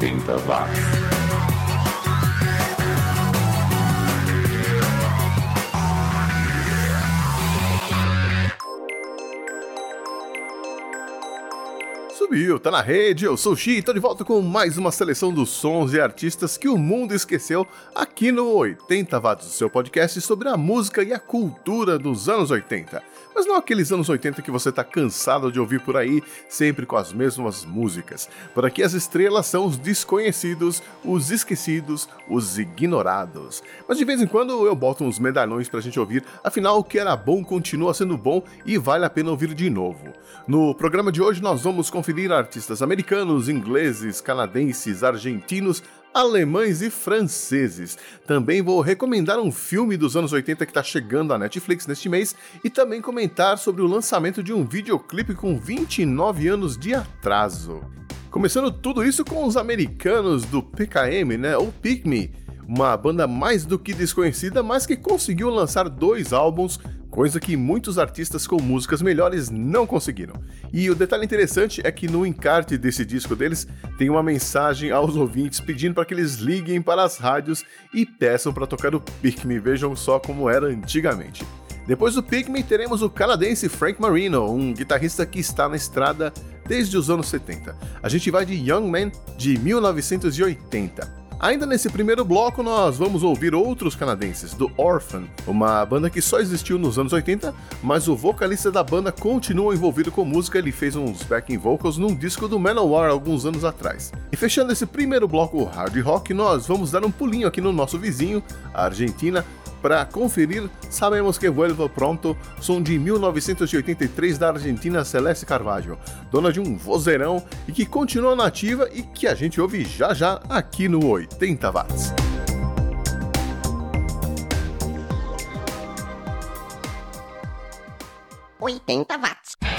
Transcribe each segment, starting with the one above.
80 watts. Subiu, tá na rede, eu sou o Xi tô de volta com mais uma seleção dos sons e artistas que o mundo esqueceu aqui no 80 Watts, seu podcast sobre a música e a cultura dos anos 80 mas não aqueles anos 80 que você tá cansado de ouvir por aí, sempre com as mesmas músicas. Por aqui as estrelas são os desconhecidos, os esquecidos, os ignorados. Mas de vez em quando eu boto uns medalhões pra gente ouvir, afinal o que era bom continua sendo bom e vale a pena ouvir de novo. No programa de hoje nós vamos conferir artistas americanos, ingleses, canadenses, argentinos, alemães e franceses. Também vou recomendar um filme dos anos 80 que está chegando à Netflix neste mês e também comentar sobre o lançamento de um videoclipe com 29 anos de atraso. Começando tudo isso com os americanos do PKM, né, ou Pick Me, uma banda mais do que desconhecida, mas que conseguiu lançar dois álbuns coisa que muitos artistas com músicas melhores não conseguiram. E o detalhe interessante é que no encarte desse disco deles tem uma mensagem aos ouvintes pedindo para que eles liguem para as rádios e peçam para tocar o Pick Me, vejam só como era antigamente. Depois do Pick Me teremos o canadense Frank Marino, um guitarrista que está na estrada desde os anos 70. A gente vai de Young Man de 1980. Ainda nesse primeiro bloco, nós vamos ouvir outros canadenses, do Orphan, uma banda que só existiu nos anos 80, mas o vocalista da banda continua envolvido com música, ele fez uns backing vocals num disco do Manowar alguns anos atrás. E fechando esse primeiro bloco hard rock, nós vamos dar um pulinho aqui no nosso vizinho, a Argentina, para conferir, sabemos que Vuelvo Pronto, som de 1983 da Argentina Celeste Carvalho, dona de um vozeirão e que continua nativa e que a gente ouve já já aqui no 80 Watts. Oitenta watts.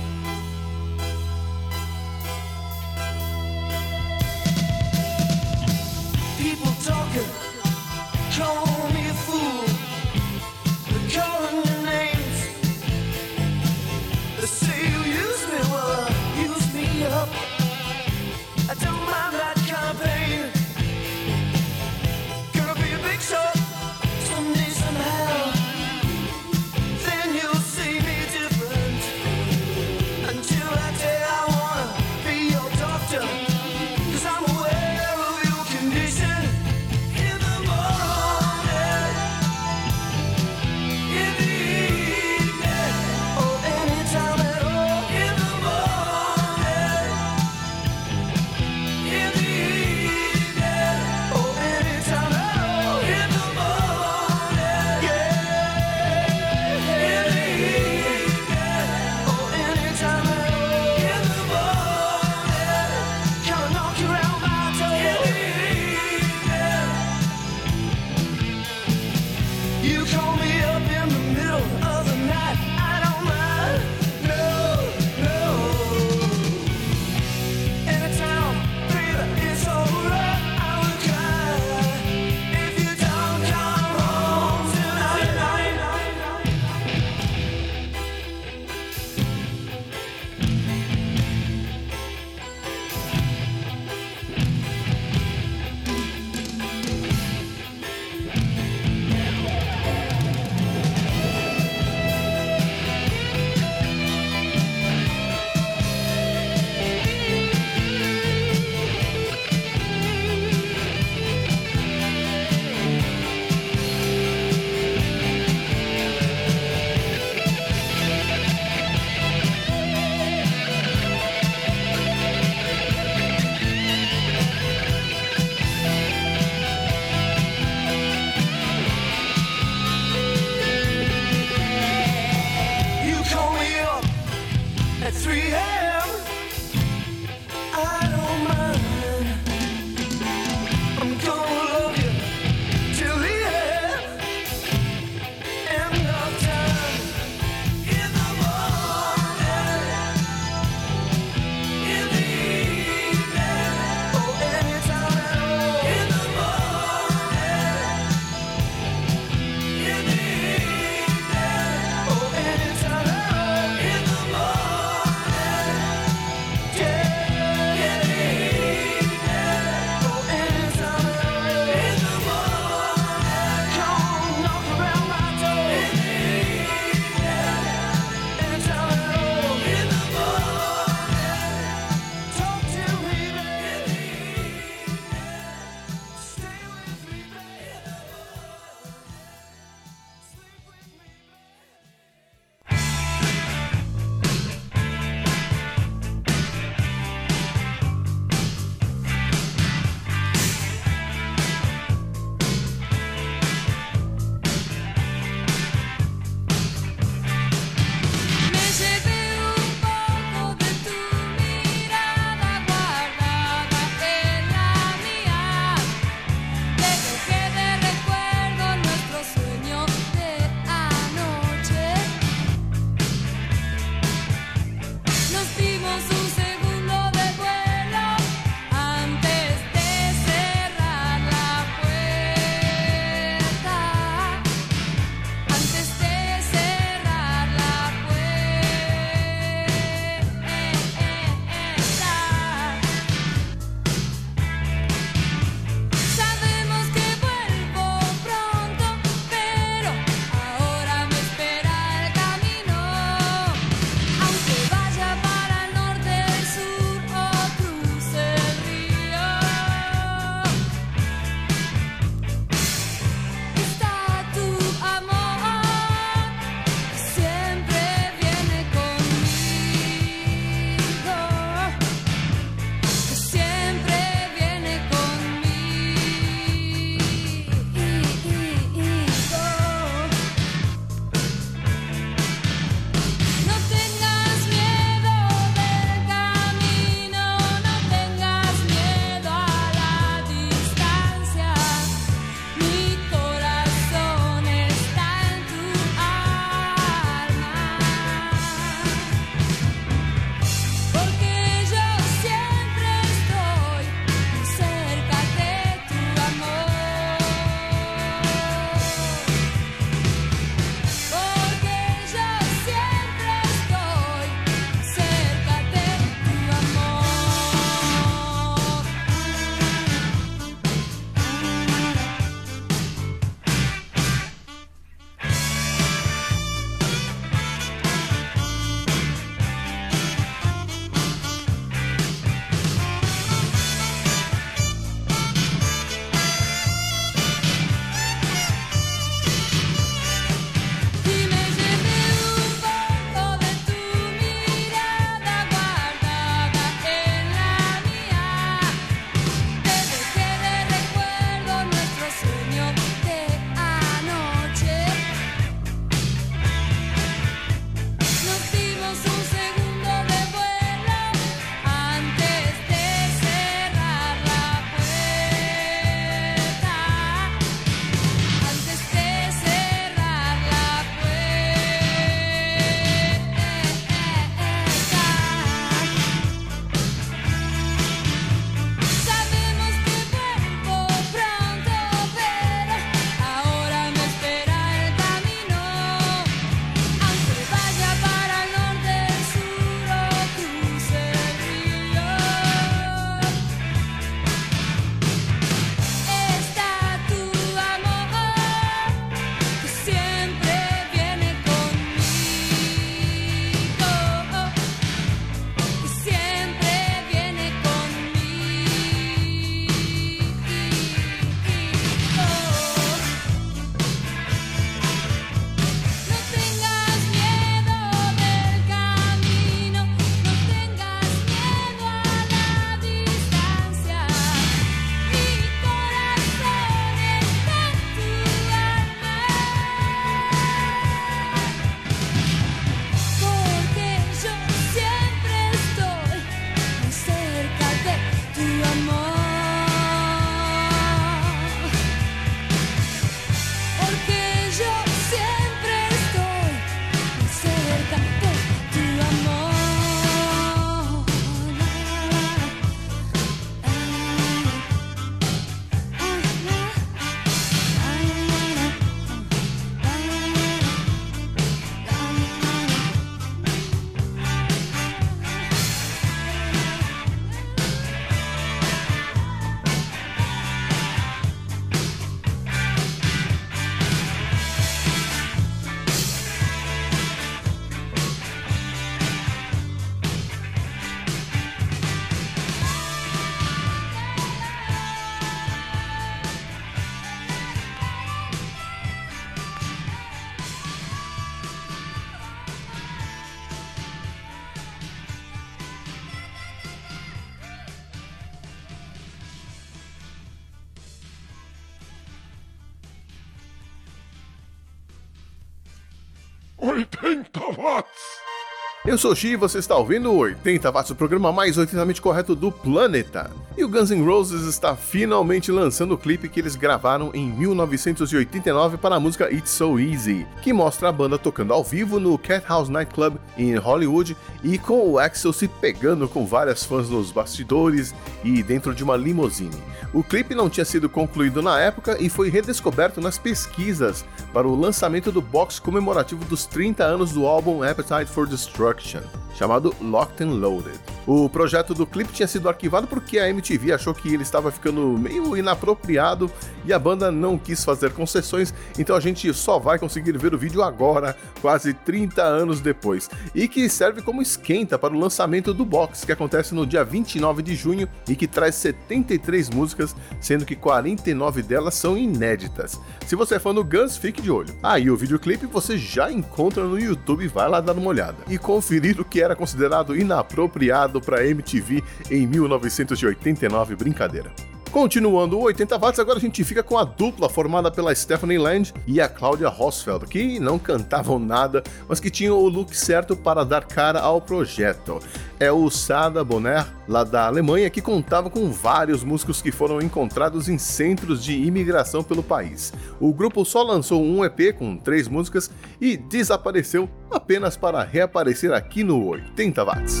Eu sou Xi e você está ouvindo o 80 Watts, o programa mais 80mente correto do planeta. E o Guns N' Roses está finalmente lançando o clipe que eles gravaram em 1989 para a música It's So Easy, que mostra a banda tocando ao vivo no Cat House Nightclub em Hollywood e com o Axel se pegando com várias fãs nos bastidores e dentro de uma limousine. O clipe não tinha sido concluído na época e foi redescoberto nas pesquisas para o lançamento do box comemorativo dos 30 anos do álbum Appetite for Destruction, chamado Locked and Loaded. O projeto do clipe tinha sido arquivado porque a MTV achou que ele estava ficando meio inapropriado e a banda não quis fazer concessões, então a gente só vai conseguir ver o vídeo agora, quase 30 anos depois, e que serve como esquenta para o lançamento do box, que acontece no dia 29 de junho e que traz 73 músicas, sendo que 49 delas são inéditas. Se você é fã do Guns, fique de olho. Ah, e o videoclipe você já encontra no YouTube, vai lá dar uma olhada e conferir o que era considerado inapropriado para MTV em 1989, brincadeira. Continuando o 80 watts, agora a gente fica com a dupla formada pela Stephanie Land e a Claudia Rosfeld, que não cantavam nada, mas que tinham o look certo para dar cara ao projeto. É o Sada Bonner, lá da Alemanha, que contava com vários músicos que foram encontrados em centros de imigração pelo país. O grupo só lançou um EP com três músicas e desapareceu apenas para reaparecer aqui no 80 watts.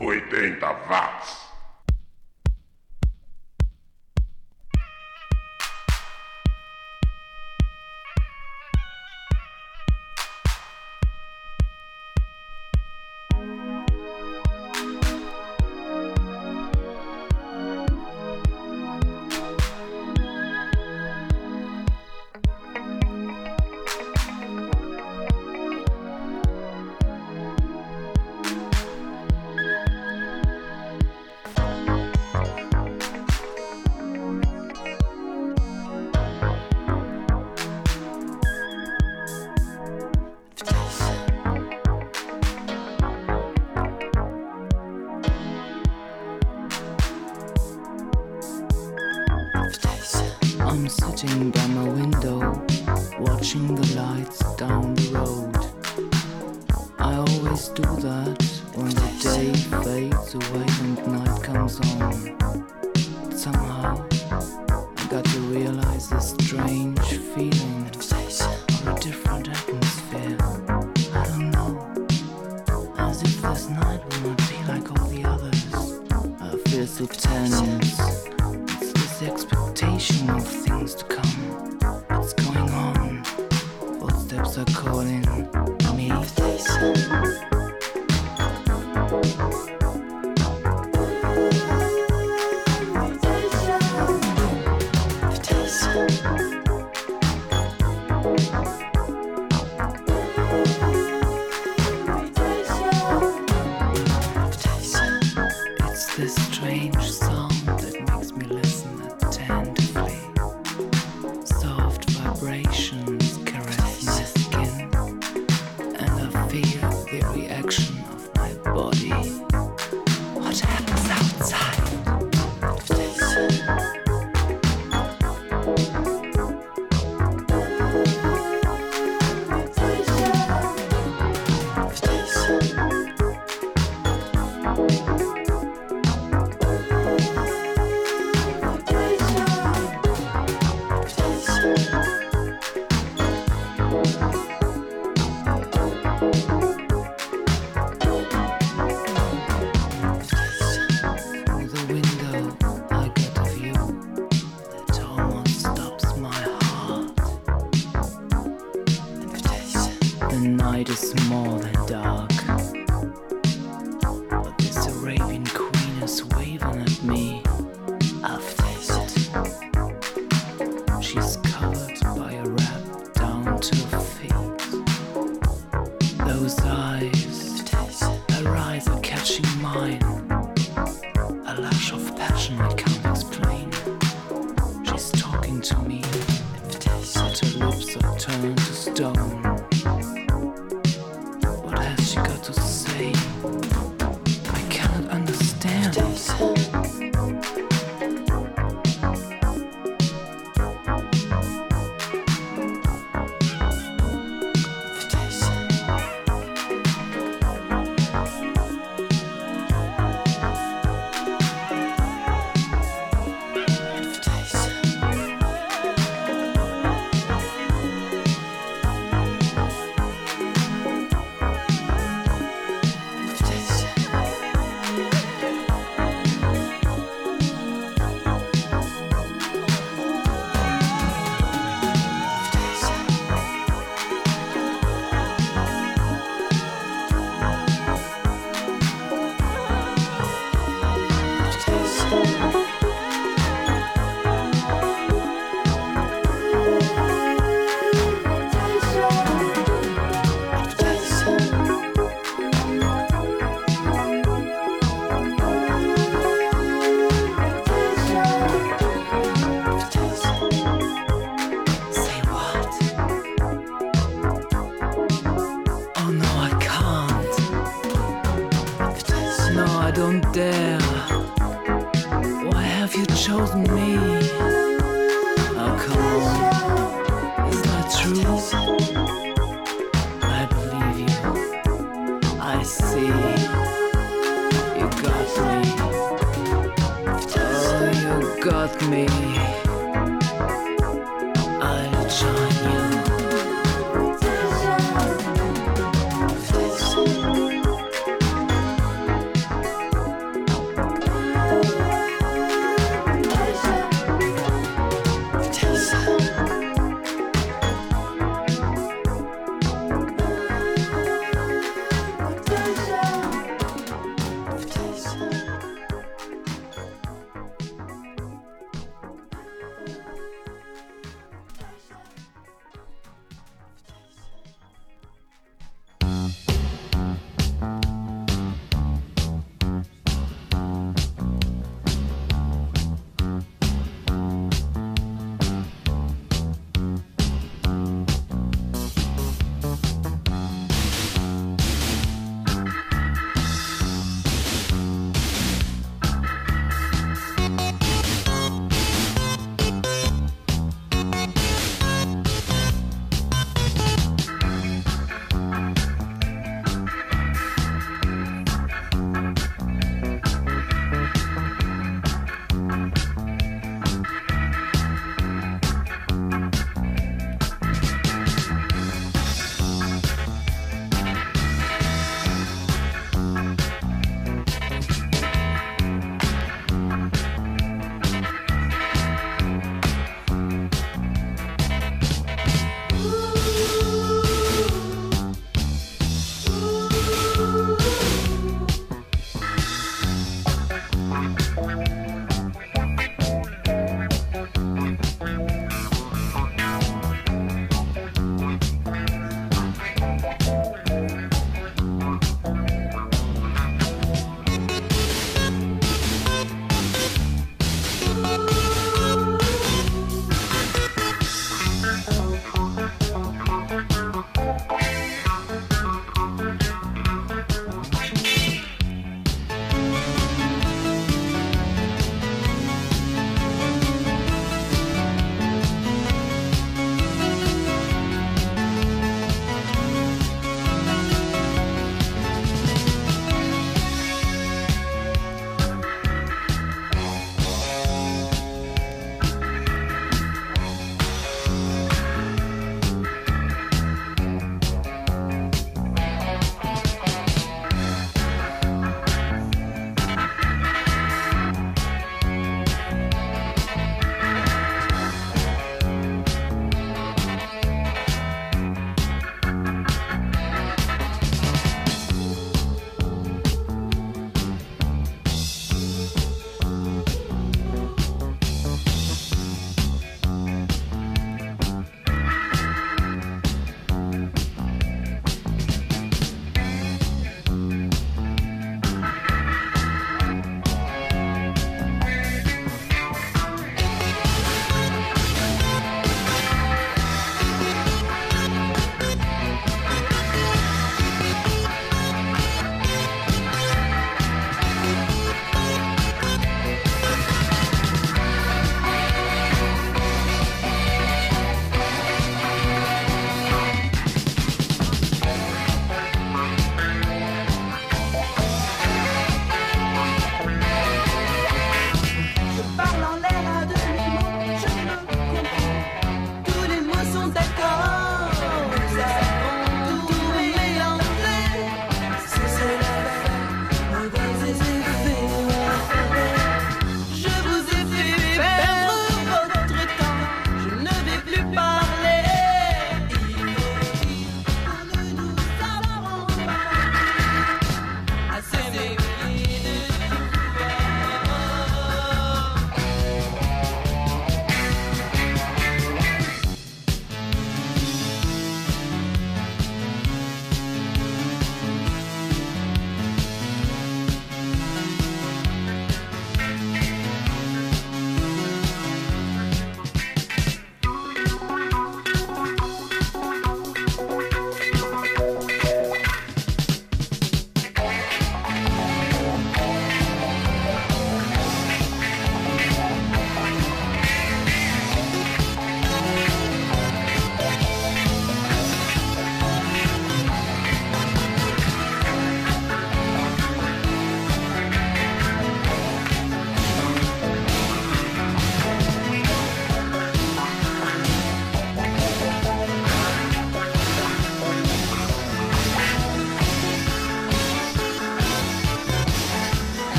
80 watts. Dare. Why have you chosen me?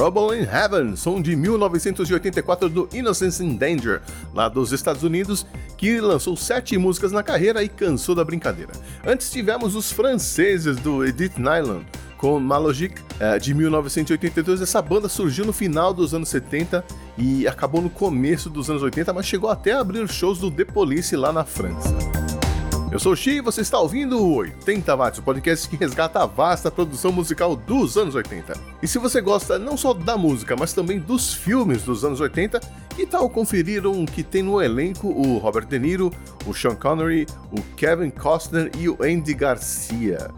Trouble in Heaven, som de 1984 do Innocence in Danger, lá dos Estados Unidos, que lançou sete músicas na carreira e cansou da brincadeira. Antes tivemos os franceses do Edith Nylon, com Malogic, eh, de 1982. Essa banda surgiu no final dos anos 70 e acabou no começo dos anos 80, mas chegou até a abrir shows do The Police lá na França. Eu sou o Xi e você está ouvindo o 80 Watts, o podcast que resgata a vasta produção musical dos anos 80. E se você gosta não só da música, mas também dos filmes dos anos 80, que tal conferir um que tem no elenco o Robert De Niro, o Sean Connery, o Kevin Costner e o Andy Garcia?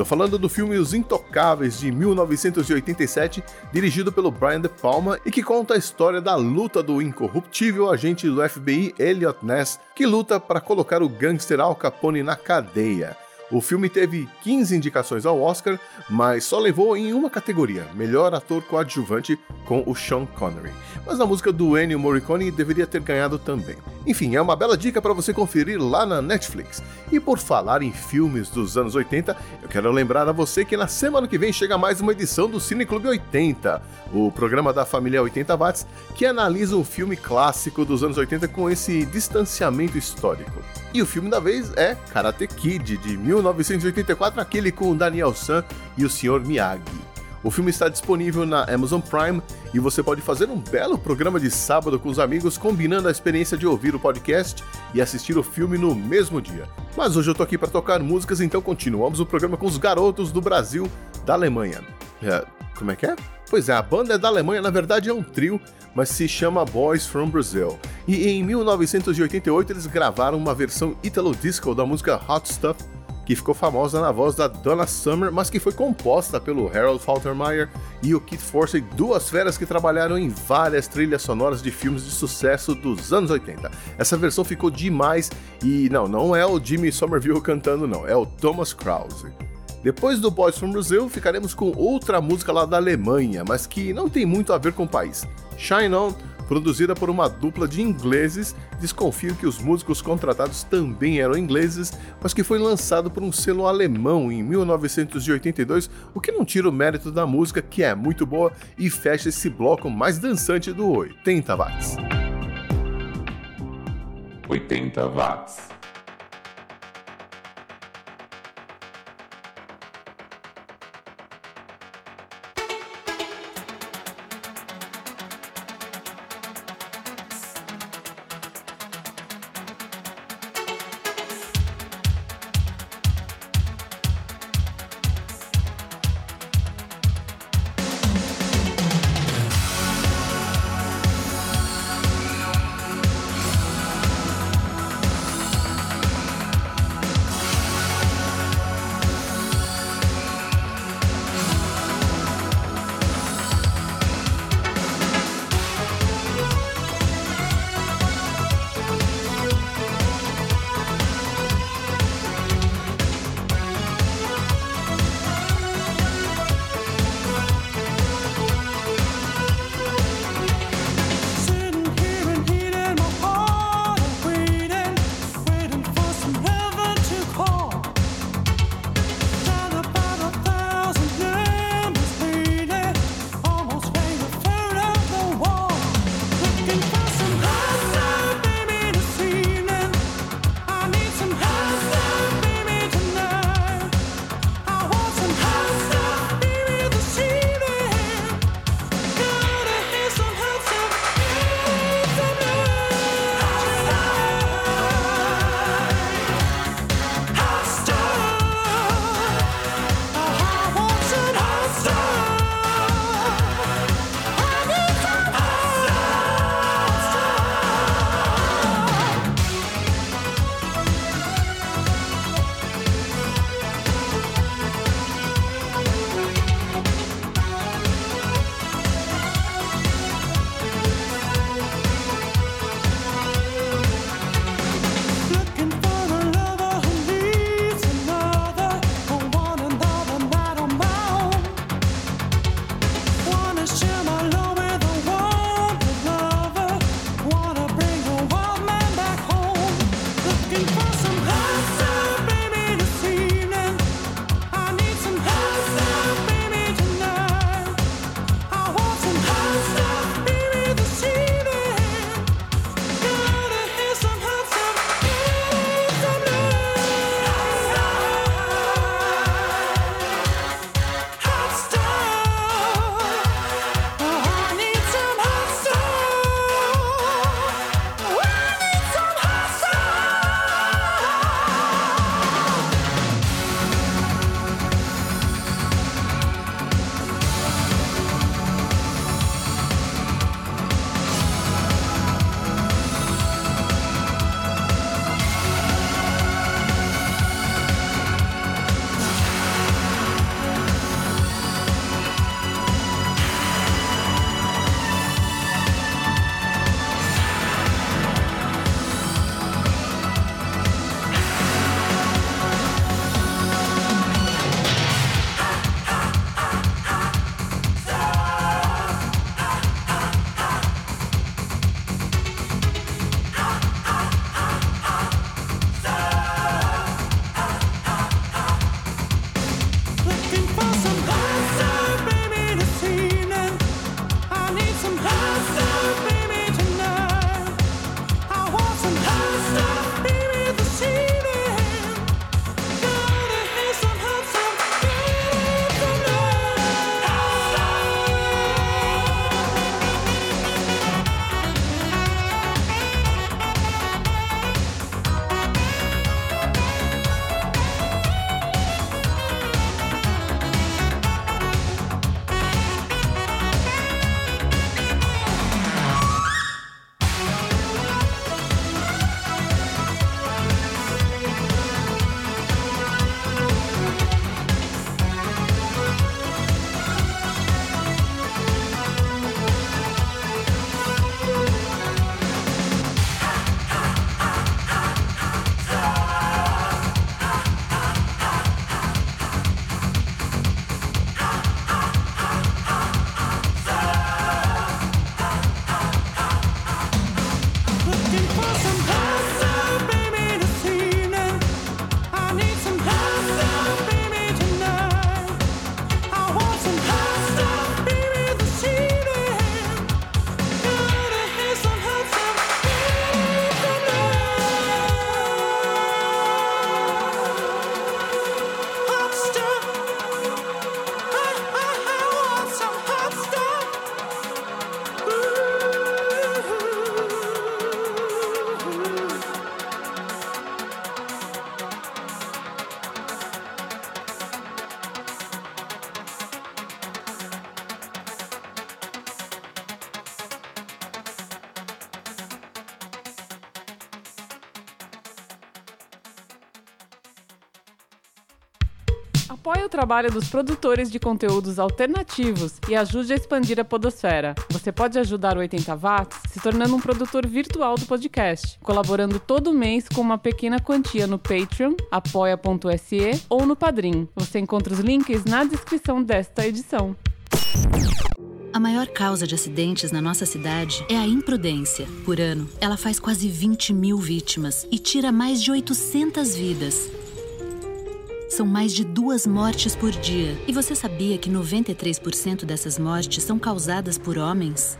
Tô falando do filme Os Intocáveis de 1987, dirigido pelo Brian De Palma e que conta a história da luta do incorruptível agente do FBI Elliot Ness, que luta para colocar o gangster Al Capone na cadeia. O filme teve 15 indicações ao Oscar, mas só levou em uma categoria, melhor ator coadjuvante, com o Sean Connery. Mas a música do Ennio Morricone deveria ter ganhado também. Enfim, é uma bela dica para você conferir lá na Netflix. E por falar em filmes dos anos 80, eu quero lembrar a você que na semana que vem chega mais uma edição do Cine Clube 80, o programa da família 80 Watts, que analisa um filme clássico dos anos 80 com esse distanciamento histórico. E o filme da vez é Karate Kid, de 1984, aquele com Daniel San e o Sr. Miyagi. O filme está disponível na Amazon Prime e você pode fazer um belo programa de sábado com os amigos, combinando a experiência de ouvir o podcast e assistir o filme no mesmo dia. Mas hoje eu tô aqui para tocar músicas, então continuamos o programa com os garotos do Brasil, da Alemanha. É, como é que é? Pois é, a banda é da Alemanha, na verdade é um trio, mas se chama Boys from Brazil. E em 1988 eles gravaram uma versão Italo Disco da música Hot Stuff, que ficou famosa na voz da Donna Summer, mas que foi composta pelo Harold Faltermeyer e o Kit Forsey, duas feras que trabalharam em várias trilhas sonoras de filmes de sucesso dos anos 80. Essa versão ficou demais e não, não é o Jimmy Somerville cantando não, é o Thomas Krause. Depois do Boys from Brazil, ficaremos com outra música lá da Alemanha, mas que não tem muito a ver com o país. Shine On, produzida por uma dupla de ingleses, desconfio que os músicos contratados também eram ingleses, mas que foi lançado por um selo alemão em 1982, o que não tira o mérito da música, que é muito boa e fecha esse bloco mais dançante do 80 watts. 80 watts. Trabalho dos produtores de conteúdos alternativos e ajude a expandir a podosfera. Você pode ajudar o 80 Watts se tornando um produtor virtual do podcast, colaborando todo mês com uma pequena quantia no Patreon, apoia.se ou no Padrim. Você encontra os links na descrição desta edição. A maior causa de acidentes na nossa cidade é a imprudência. Por ano, ela faz quase 20 mil vítimas e tira mais de 800 vidas. São mais de duas mortes por dia. E você sabia que 93% dessas mortes são causadas por homens?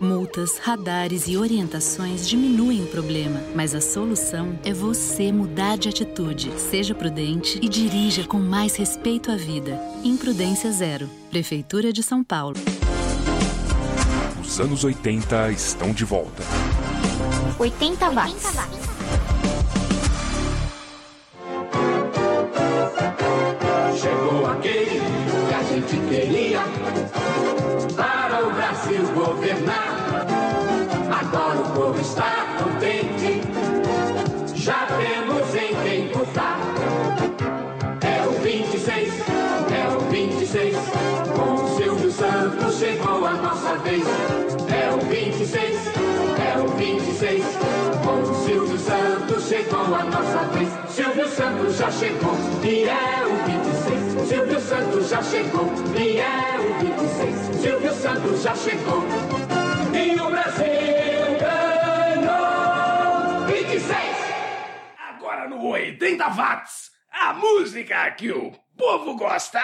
Multas, radares e orientações diminuem o problema, mas a solução é você mudar de atitude. Seja prudente e dirija com mais respeito à vida. Imprudência Zero. Prefeitura de São Paulo. Os anos 80 estão de volta. 80 watts. Chegou gente queria para o Brasil governar. Agora o povo está contente, já temos em quem votar. É o 26, é o 26, com o Silvio Santos chegou a nossa vez. É o 26, é o 26, com o Silvio Santos chegou a nossa vez. Silvio Santos já chegou e é o 26. Silvio Santos já chegou e é o 26. Silvio Santos já chegou e o Brasil ganhou 26. Agora no 80 watts, a música que o povo gosta.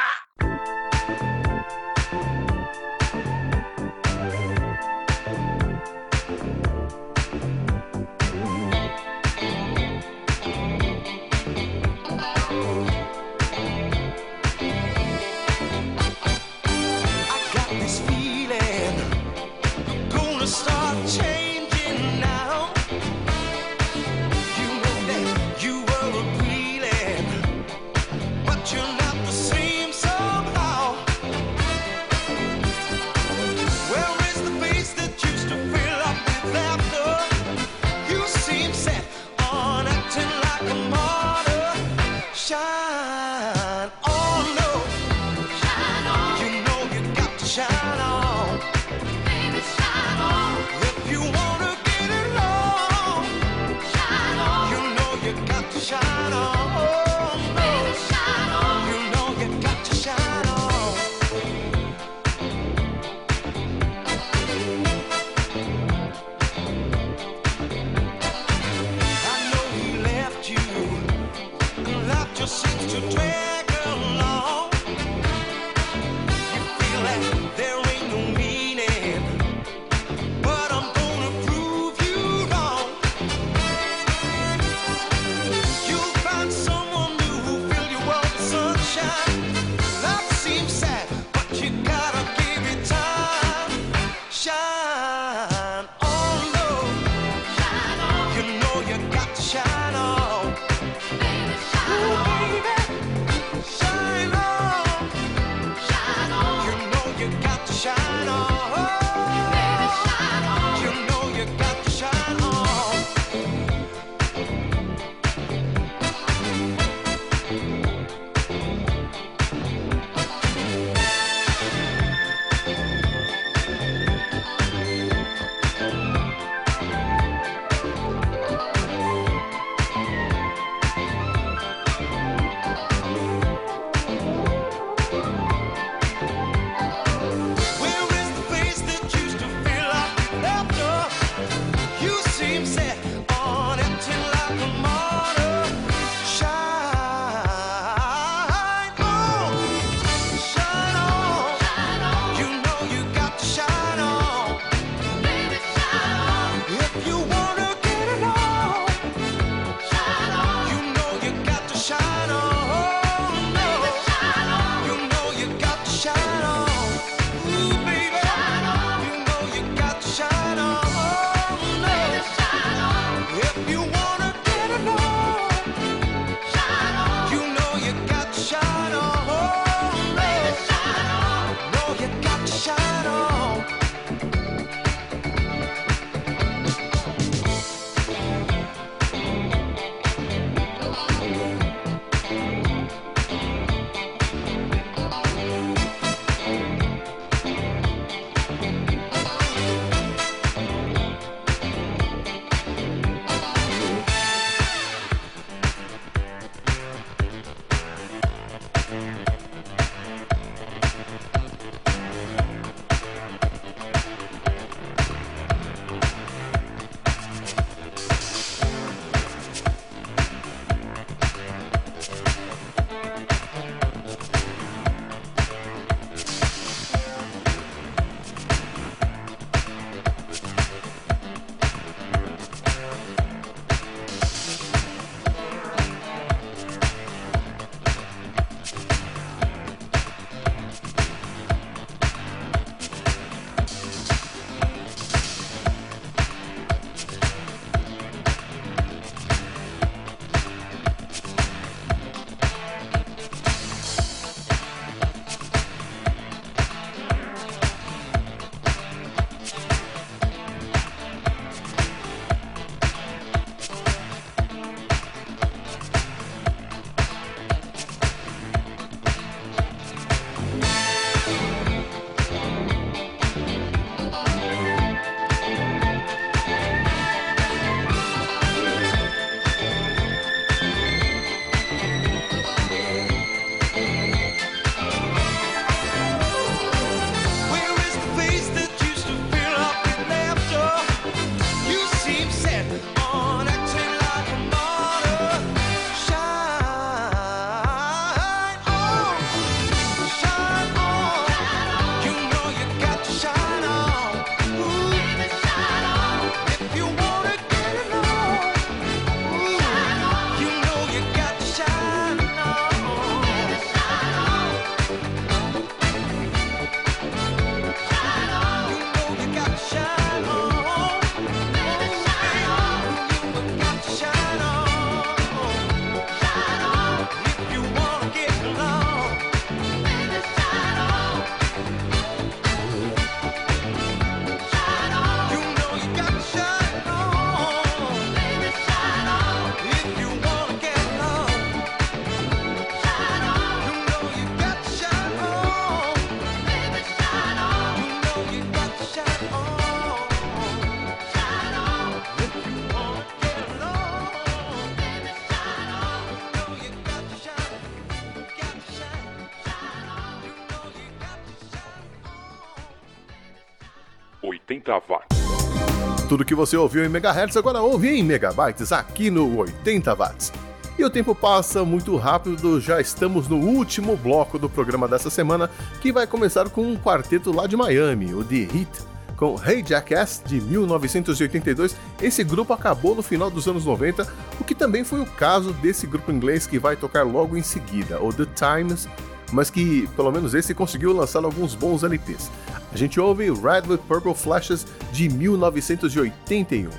Tudo que você ouviu em megahertz agora ouve em megabytes aqui no 80 watts. E o tempo passa muito rápido, já estamos no último bloco do programa dessa semana, que vai começar com um quarteto lá de Miami, o The Heat, com Hey Jackass de 1982. Esse grupo acabou no final dos anos 90, o que também foi o caso desse grupo inglês que vai tocar logo em seguida, o The Times, mas que pelo menos esse conseguiu lançar alguns bons LPs. A gente ouve Red with Purple Flashes de 1981.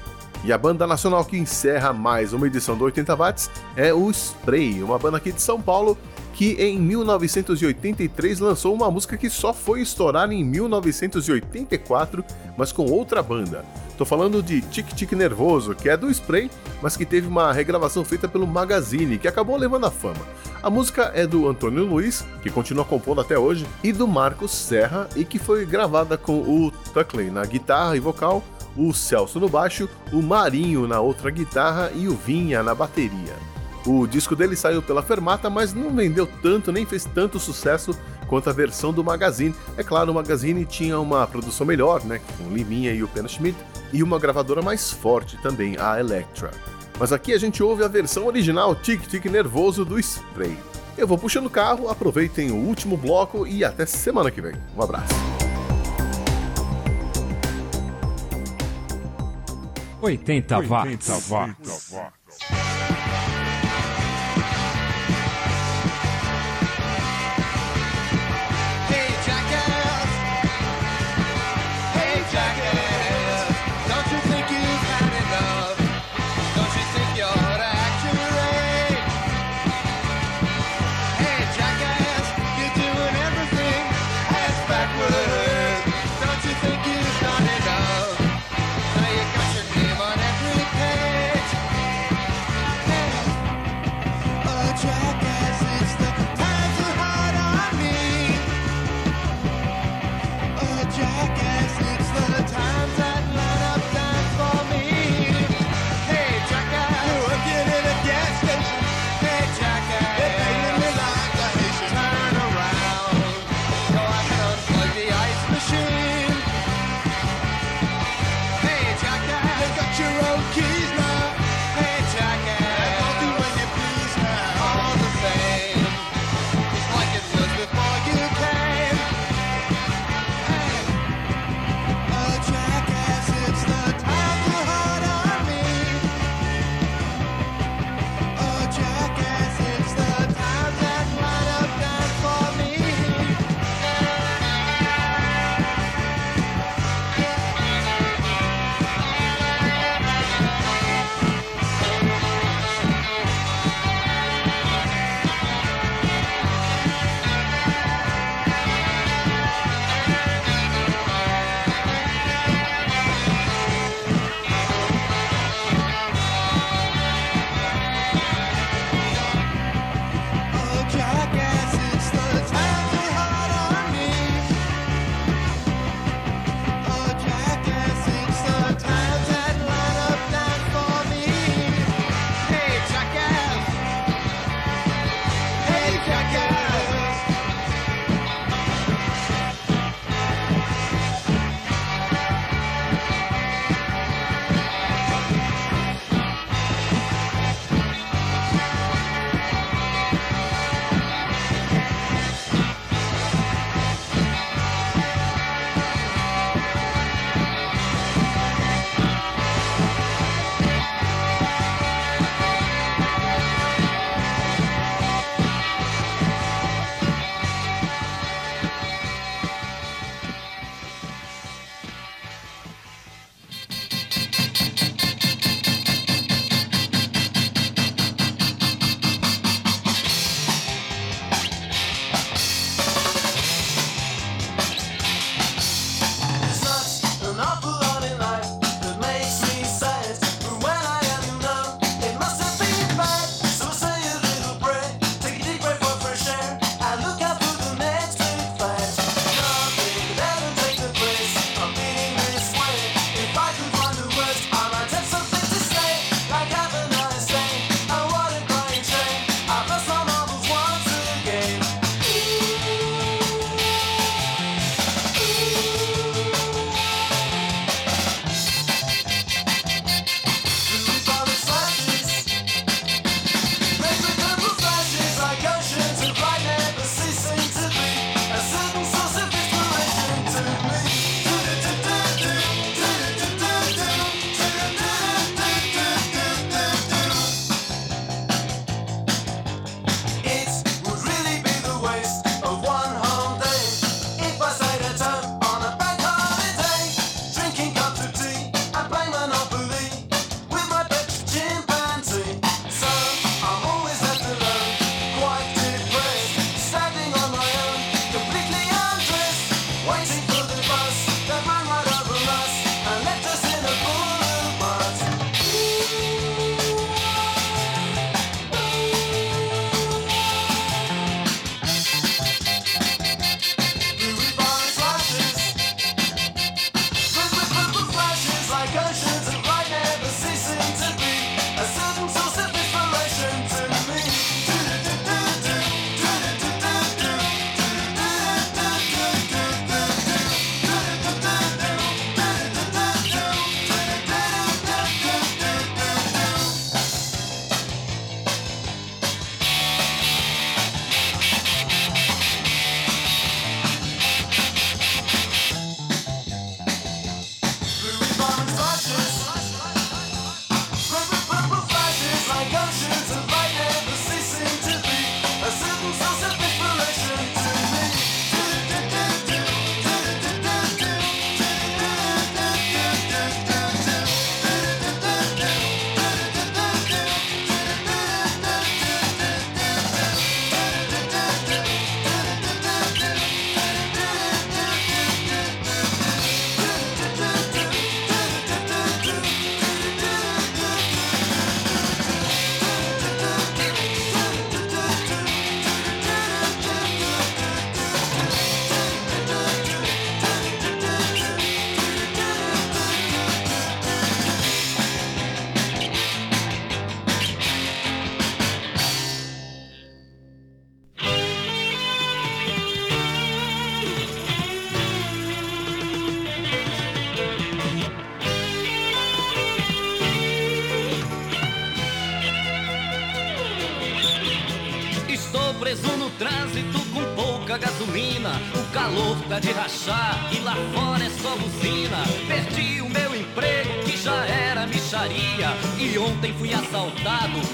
E a banda nacional que encerra mais uma edição do 80 Watts é o Spray, uma banda aqui de São Paulo que em 1983 lançou uma música que só foi estourar em 1984, mas com outra banda. Tô falando de Tic Tic Nervoso, que é do Spray, mas que teve uma regravação feita pelo Magazine, que acabou levando a fama. A música é do Antônio Luiz, que continua compondo até hoje, e do Marcos Serra, e que foi gravada com o Tuckley na guitarra e vocal, o Celso no baixo, o Marinho na outra guitarra e o Vinha na bateria. O disco dele saiu pela Fermata, mas não vendeu tanto nem fez tanto sucesso quanto a versão do Magazine. É claro, o Magazine tinha uma produção melhor, né, com Liminha e o Pena Schmidt, e uma gravadora mais forte também, a Elektra. Mas aqui a gente ouve a versão original Tic Tic Nervoso do Spray. Eu vou puxando o carro, aproveitem o último bloco e até semana que vem. Um abraço. 80 watts. 80 watts.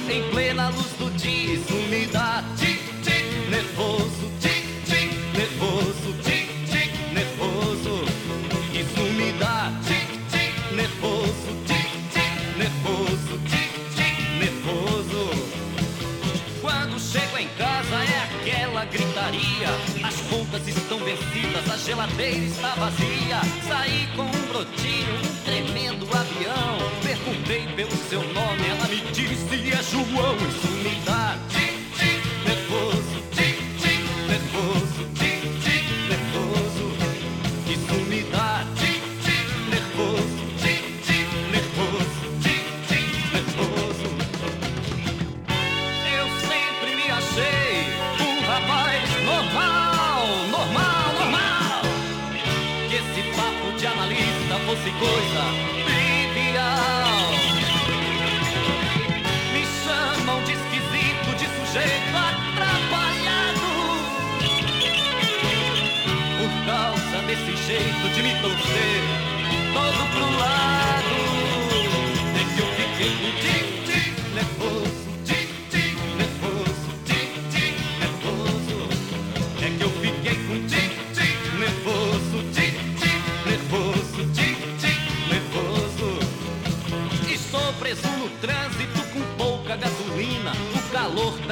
Em plena luz do dia. Isso me dá tic, tic, nervoso, tic, tic, nervoso, tic, tic, nervoso. Isso me dá tic, tic, nervoso, tic, tic, nervoso, tic, tic, nervoso. Quando chego em casa é aquela gritaria. As contas estão vencidas, a geladeira está vazia. Saí com um brotinho, um João. Isso me dá nervoso, nervoso, nervoso. Isso me dá nervoso, nervoso, nervoso. Eu sempre me achei um rapaz normal, normal, normal. Que esse papo de analista fosse coisa jeito de me torcer todo pro lado. É que eu fiquei com tic-tic nervoso. Tic, nervoso, tic, nervoso. É que eu fiquei com tic, nervoso, tic, nervoso, tic, nervoso. Estou preso no trânsito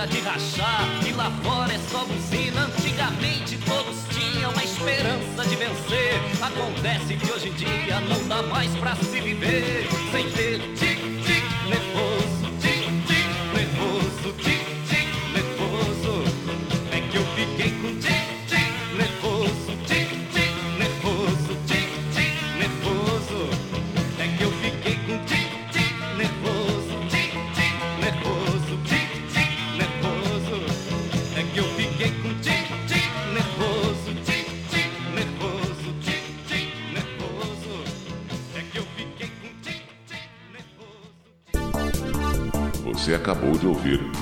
de rachar e lá fora é só buzina. Antigamente todos tinham a esperança de vencer. Acontece que hoje em dia não dá mais pra se viver sem ter tic, tic, nervoso,